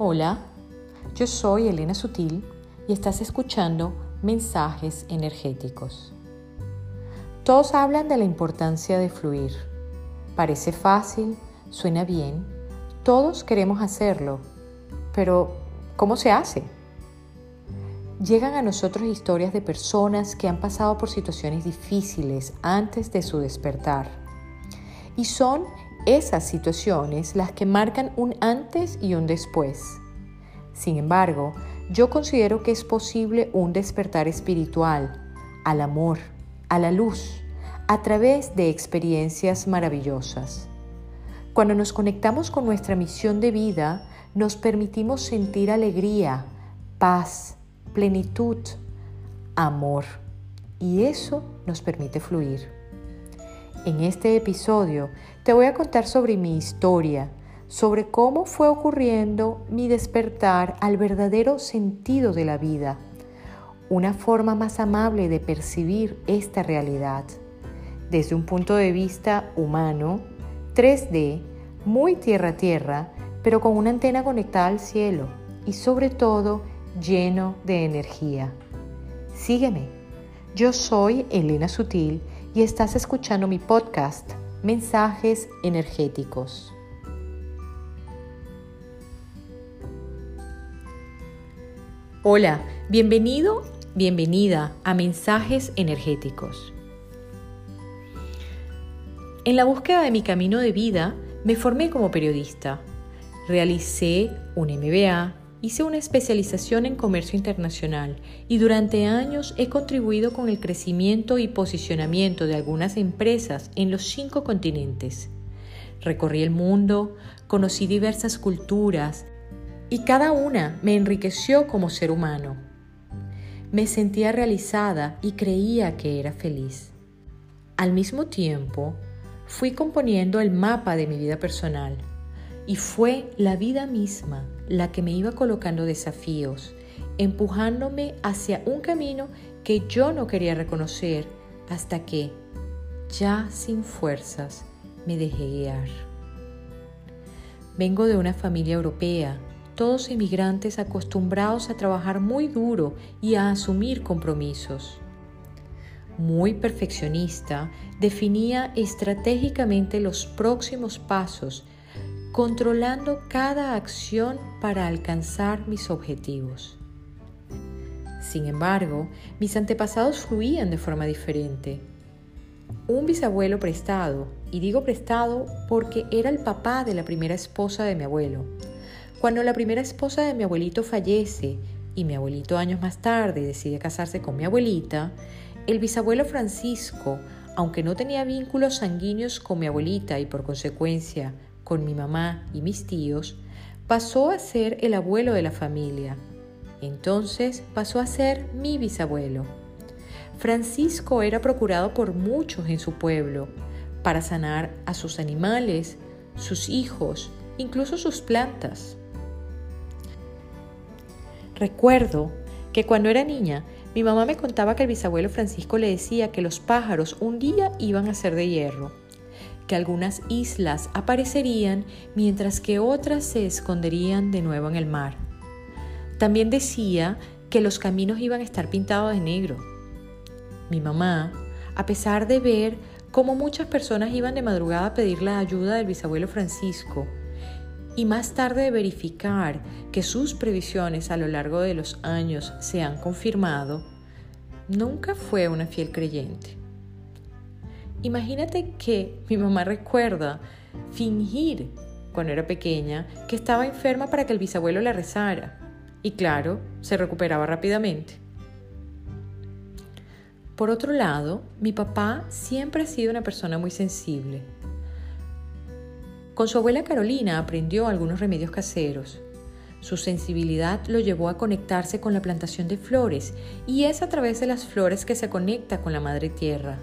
Hola, yo soy Elena Sutil y estás escuchando Mensajes Energéticos. Todos hablan de la importancia de fluir. Parece fácil, suena bien, todos queremos hacerlo, pero ¿cómo se hace? Llegan a nosotros historias de personas que han pasado por situaciones difíciles antes de su despertar. Y son esas situaciones las que marcan un antes y un después. Sin embargo, yo considero que es posible un despertar espiritual al amor, a la luz, a través de experiencias maravillosas. Cuando nos conectamos con nuestra misión de vida, nos permitimos sentir alegría, paz, plenitud, amor, y eso nos permite fluir. En este episodio te voy a contar sobre mi historia, sobre cómo fue ocurriendo mi despertar al verdadero sentido de la vida, una forma más amable de percibir esta realidad, desde un punto de vista humano, 3D, muy tierra a tierra, pero con una antena conectada al cielo y sobre todo lleno de energía. Sígueme. Yo soy Elena Sutil y estás escuchando mi podcast Mensajes Energéticos. Hola, bienvenido, bienvenida a Mensajes Energéticos. En la búsqueda de mi camino de vida, me formé como periodista. Realicé un MBA, Hice una especialización en comercio internacional y durante años he contribuido con el crecimiento y posicionamiento de algunas empresas en los cinco continentes. Recorrí el mundo, conocí diversas culturas y cada una me enriqueció como ser humano. Me sentía realizada y creía que era feliz. Al mismo tiempo, fui componiendo el mapa de mi vida personal y fue la vida misma la que me iba colocando desafíos, empujándome hacia un camino que yo no quería reconocer hasta que, ya sin fuerzas, me dejé guiar. Vengo de una familia europea, todos emigrantes acostumbrados a trabajar muy duro y a asumir compromisos. Muy perfeccionista, definía estratégicamente los próximos pasos controlando cada acción para alcanzar mis objetivos. Sin embargo, mis antepasados fluían de forma diferente. Un bisabuelo prestado, y digo prestado porque era el papá de la primera esposa de mi abuelo. Cuando la primera esposa de mi abuelito fallece y mi abuelito años más tarde decide casarse con mi abuelita, el bisabuelo Francisco, aunque no tenía vínculos sanguíneos con mi abuelita y por consecuencia con mi mamá y mis tíos, pasó a ser el abuelo de la familia. Entonces pasó a ser mi bisabuelo. Francisco era procurado por muchos en su pueblo para sanar a sus animales, sus hijos, incluso sus plantas. Recuerdo que cuando era niña, mi mamá me contaba que el bisabuelo Francisco le decía que los pájaros un día iban a ser de hierro que algunas islas aparecerían mientras que otras se esconderían de nuevo en el mar. También decía que los caminos iban a estar pintados de negro. Mi mamá, a pesar de ver cómo muchas personas iban de madrugada a pedir la ayuda del bisabuelo Francisco, y más tarde de verificar que sus previsiones a lo largo de los años se han confirmado, nunca fue una fiel creyente. Imagínate que mi mamá recuerda fingir cuando era pequeña que estaba enferma para que el bisabuelo la rezara. Y claro, se recuperaba rápidamente. Por otro lado, mi papá siempre ha sido una persona muy sensible. Con su abuela Carolina aprendió algunos remedios caseros. Su sensibilidad lo llevó a conectarse con la plantación de flores y es a través de las flores que se conecta con la madre tierra.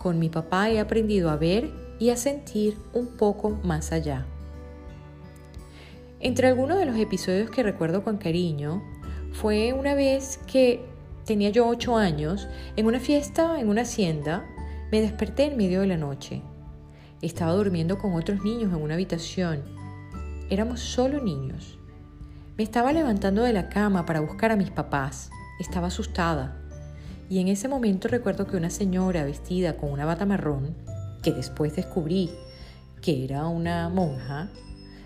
Con mi papá he aprendido a ver y a sentir un poco más allá. Entre algunos de los episodios que recuerdo con cariño, fue una vez que tenía yo ocho años, en una fiesta en una hacienda, me desperté en medio de la noche. Estaba durmiendo con otros niños en una habitación. Éramos solo niños. Me estaba levantando de la cama para buscar a mis papás. Estaba asustada. Y en ese momento recuerdo que una señora vestida con una bata marrón, que después descubrí que era una monja,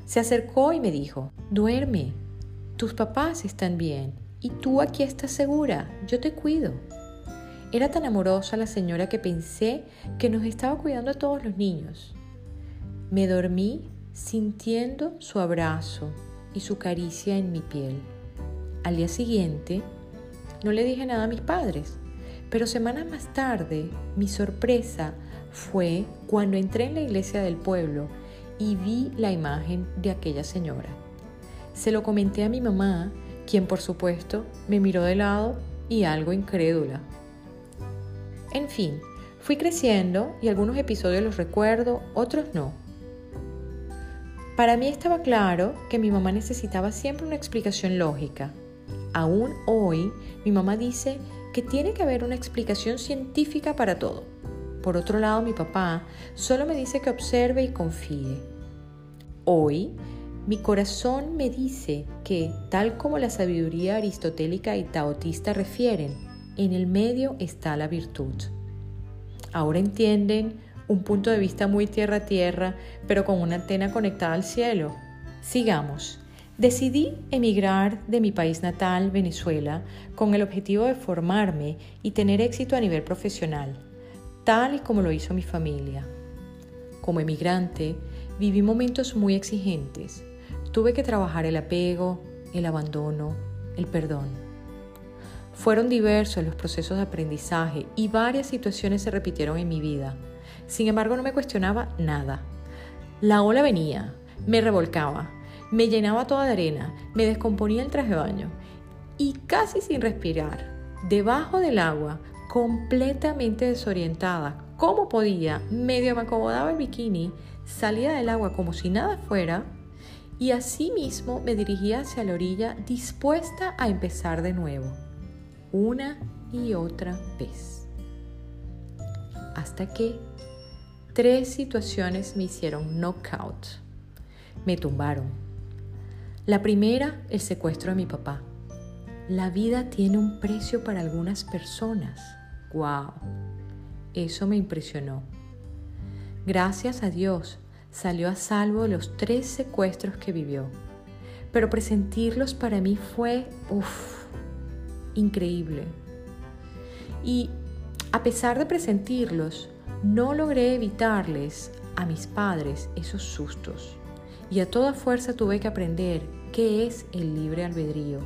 se acercó y me dijo, duerme, tus papás están bien y tú aquí estás segura, yo te cuido. Era tan amorosa la señora que pensé que nos estaba cuidando a todos los niños. Me dormí sintiendo su abrazo y su caricia en mi piel. Al día siguiente, no le dije nada a mis padres, pero semanas más tarde, mi sorpresa fue cuando entré en la iglesia del pueblo y vi la imagen de aquella señora. Se lo comenté a mi mamá, quien por supuesto me miró de lado y algo incrédula. En fin, fui creciendo y algunos episodios los recuerdo, otros no. Para mí estaba claro que mi mamá necesitaba siempre una explicación lógica. Aún hoy, mi mamá dice que tiene que haber una explicación científica para todo. Por otro lado, mi papá solo me dice que observe y confíe. Hoy, mi corazón me dice que, tal como la sabiduría aristotélica y taotista refieren, en el medio está la virtud. Ahora entienden un punto de vista muy tierra a tierra, pero con una antena conectada al cielo. Sigamos. Decidí emigrar de mi país natal, Venezuela, con el objetivo de formarme y tener éxito a nivel profesional, tal y como lo hizo mi familia. Como emigrante, viví momentos muy exigentes. Tuve que trabajar el apego, el abandono, el perdón. Fueron diversos los procesos de aprendizaje y varias situaciones se repitieron en mi vida. Sin embargo, no me cuestionaba nada. La ola venía, me revolcaba, me llenaba toda de arena, me descomponía el traje de baño y casi sin respirar, debajo del agua, completamente desorientada, como podía, medio me acomodaba el bikini, salía del agua como si nada fuera y así mismo me dirigía hacia la orilla dispuesta a empezar de nuevo, una y otra vez. Hasta que Tres situaciones me hicieron knockout. Me tumbaron. La primera, el secuestro de mi papá. La vida tiene un precio para algunas personas. ¡Wow! Eso me impresionó. Gracias a Dios, salió a salvo los tres secuestros que vivió. Pero presentirlos para mí fue, uff, increíble. Y a pesar de presentirlos, no logré evitarles a mis padres esos sustos y a toda fuerza tuve que aprender qué es el libre albedrío.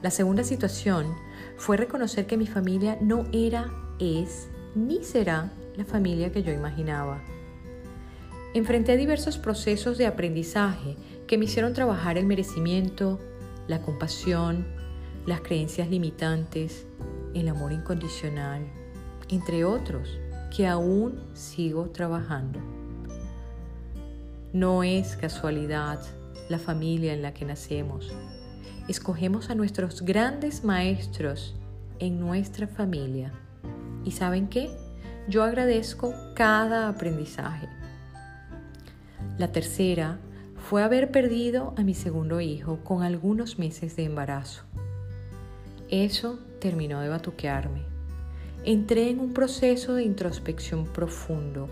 La segunda situación fue reconocer que mi familia no era, es, ni será la familia que yo imaginaba. Enfrenté diversos procesos de aprendizaje que me hicieron trabajar el merecimiento, la compasión, las creencias limitantes, el amor incondicional, entre otros, que aún sigo trabajando. No es casualidad la familia en la que nacemos. Escogemos a nuestros grandes maestros en nuestra familia. ¿Y saben qué? Yo agradezco cada aprendizaje. La tercera fue haber perdido a mi segundo hijo con algunos meses de embarazo. Eso terminó de batuquearme. Entré en un proceso de introspección profundo,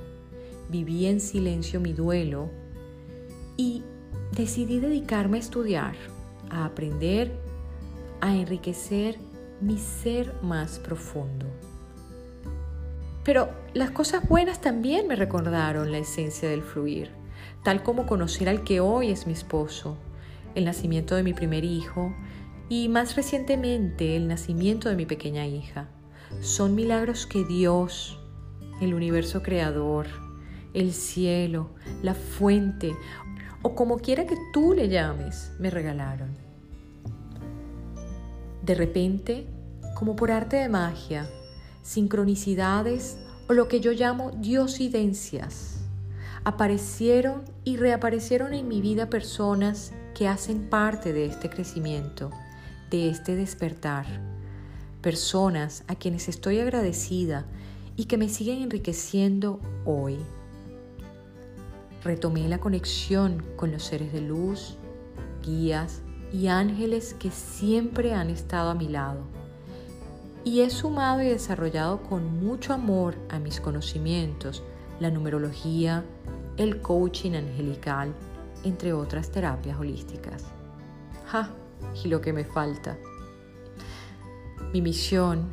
viví en silencio mi duelo y decidí dedicarme a estudiar, a aprender, a enriquecer mi ser más profundo. Pero las cosas buenas también me recordaron la esencia del fluir, tal como conocer al que hoy es mi esposo, el nacimiento de mi primer hijo y más recientemente el nacimiento de mi pequeña hija son milagros que Dios, el universo creador, el cielo, la fuente, o como quiera que tú le llames, me regalaron. De repente, como por arte de magia, sincronicidades o lo que yo llamo diosidencias, aparecieron y reaparecieron en mi vida personas que hacen parte de este crecimiento, de este despertar personas a quienes estoy agradecida y que me siguen enriqueciendo hoy. Retomé la conexión con los seres de luz, guías y ángeles que siempre han estado a mi lado. Y he sumado y desarrollado con mucho amor a mis conocimientos la numerología, el coaching angelical, entre otras terapias holísticas. ¡Ja! Y lo que me falta. Mi misión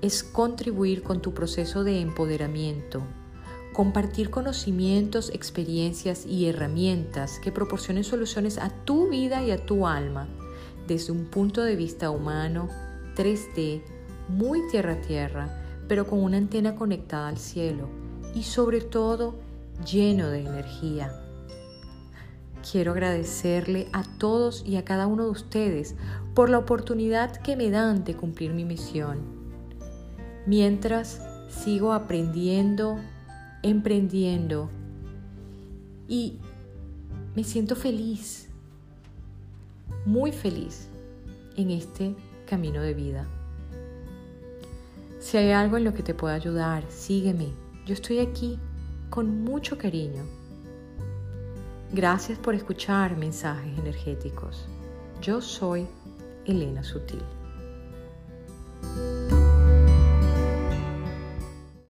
es contribuir con tu proceso de empoderamiento, compartir conocimientos, experiencias y herramientas que proporcionen soluciones a tu vida y a tu alma desde un punto de vista humano, 3D, muy tierra a tierra, pero con una antena conectada al cielo y sobre todo lleno de energía. Quiero agradecerle a todos y a cada uno de ustedes por la oportunidad que me dan de cumplir mi misión. Mientras sigo aprendiendo, emprendiendo y me siento feliz, muy feliz en este camino de vida. Si hay algo en lo que te pueda ayudar, sígueme. Yo estoy aquí con mucho cariño. Gracias por escuchar mensajes energéticos. Yo soy Elena Sutil.